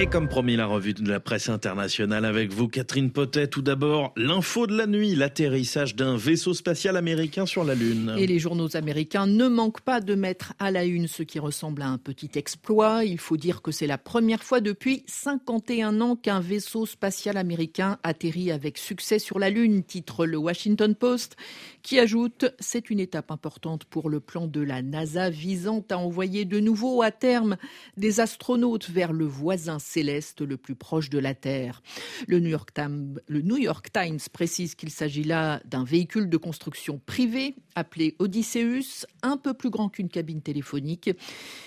Et comme promis, la revue de la presse internationale avec vous, Catherine Potet. Tout d'abord, l'info de la nuit, l'atterrissage d'un vaisseau spatial américain sur la Lune. Et les journaux américains ne manquent pas de mettre à la une ce qui ressemble à un petit exploit. Il faut dire que c'est la première fois depuis 51 ans qu'un vaisseau spatial américain atterrit avec succès sur la Lune, titre le Washington Post, qui ajoute c'est une étape importante pour le plan de la NASA visant à envoyer de nouveau à terme des astronautes vers le voisin céleste le plus proche de la Terre. Le New York Times, précise qu'il s'agit là d'un véhicule de construction privé appelé Odysseus, un peu plus grand qu'une cabine téléphonique.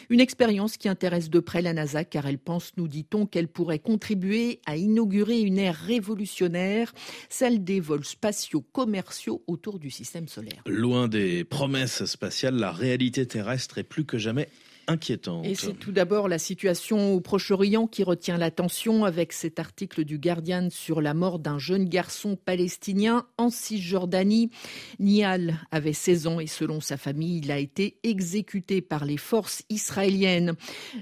Une expérience qui intéresse de près la NASA car elle pense, nous dit-on, qu'elle pourrait contribuer à inaugurer une ère révolutionnaire, celle des vols spatiaux commerciaux autour du système solaire. Loin des promesses spatiales, la réalité terrestre est plus que jamais Et c'est tout d'abord la situation au Proche-Orient qui retient l'attention avec cet article du Guardian sur la mort d'un jeune garçon palestinien en Cisjordanie. Nial avait 16 ans et selon sa famille, il a été exécuté par les forces israéliennes.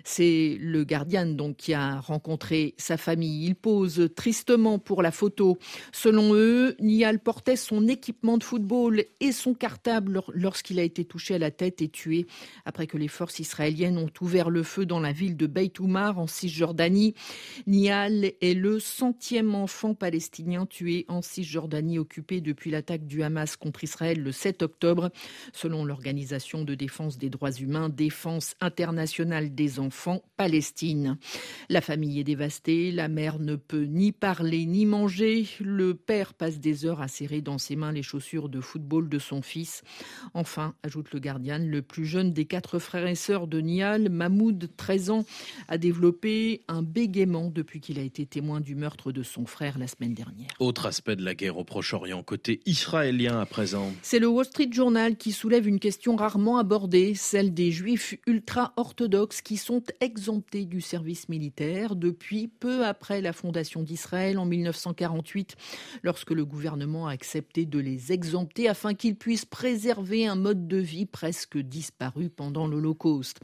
C'est le Guardian donc qui a rencontré sa famille. Il pose tristement pour la photo. Selon eux, Nial portait son équipement de football et son cartable lorsqu'il a été touché à la tête et tué après que les forces israéliennes ont ouvert le feu dans la ville de Beit Oumar en Cisjordanie. Nial est le centième enfant palestinien tué en Cisjordanie occupée depuis l'attaque du Hamas contre Israël le 7 octobre, selon l'organisation de défense des droits humains Défense internationale des enfants Palestine. La famille est dévastée, la mère ne peut ni parler ni manger, le père passe des heures à serrer dans ses mains les chaussures de football de son fils. Enfin, ajoute le Guardian, le plus jeune des quatre frères et sœurs de Mahmoud, 13 ans, a développé un bégaiement depuis qu'il a été témoin du meurtre de son frère la semaine dernière. Autre aspect de la guerre au Proche-Orient, côté israélien à présent. C'est le Wall Street Journal qui soulève une question rarement abordée, celle des juifs ultra-orthodoxes qui sont exemptés du service militaire depuis peu après la fondation d'Israël en 1948, lorsque le gouvernement a accepté de les exempter afin qu'ils puissent préserver un mode de vie presque disparu pendant l'Holocauste.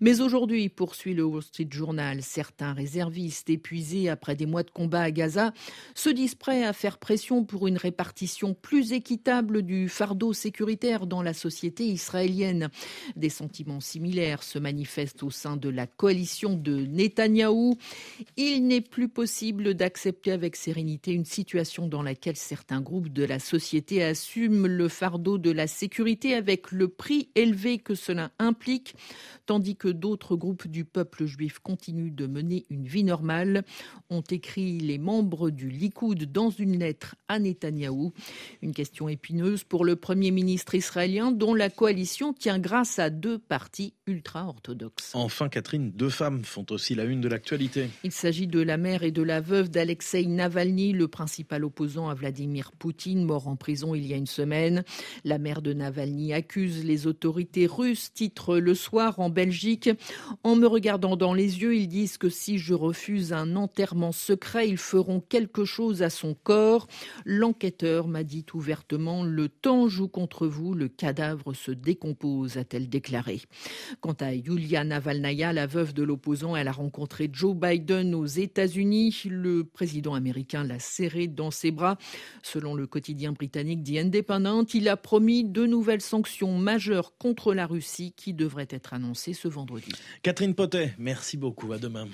Mais aujourd'hui, poursuit le Wall Street Journal, certains réservistes épuisés après des mois de combat à Gaza se disent prêts à faire pression pour une répartition plus équitable du fardeau sécuritaire dans la société israélienne. Des sentiments similaires se manifestent au sein de la coalition de Netanyahou. Il n'est plus possible d'accepter avec sérénité une situation dans laquelle certains groupes de la société assument le fardeau de la sécurité avec le prix élevé que cela implique tandis que d'autres groupes du peuple juif continuent de mener une vie normale, ont écrit les membres du Likoud dans une lettre à Netanyahou. Une question épineuse pour le Premier ministre israélien dont la coalition tient grâce à deux partis ultra-orthodoxes. Enfin, Catherine, deux femmes font aussi la une de l'actualité. Il s'agit de la mère et de la veuve d'Alexei Navalny, le principal opposant à Vladimir Poutine, mort en prison il y a une semaine. La mère de Navalny accuse les autorités russes, titre le soir en En me regardant dans les yeux, ils disent que si je refuse un enterrement secret, ils feront quelque chose à son corps. L'enquêteur m'a dit ouvertement Le temps joue contre vous, le cadavre se décompose, a-t-elle déclaré. Quant à Yulia Navalnaya, la veuve de l'opposant, elle a rencontré Joe Biden aux États-Unis. Le président américain l'a serré dans ses bras. Selon le quotidien britannique The Independent, il a promis de nouvelles sanctions majeures contre la Russie qui devraient être annoncées ce vendredi. Catherine Potet, merci beaucoup. À demain.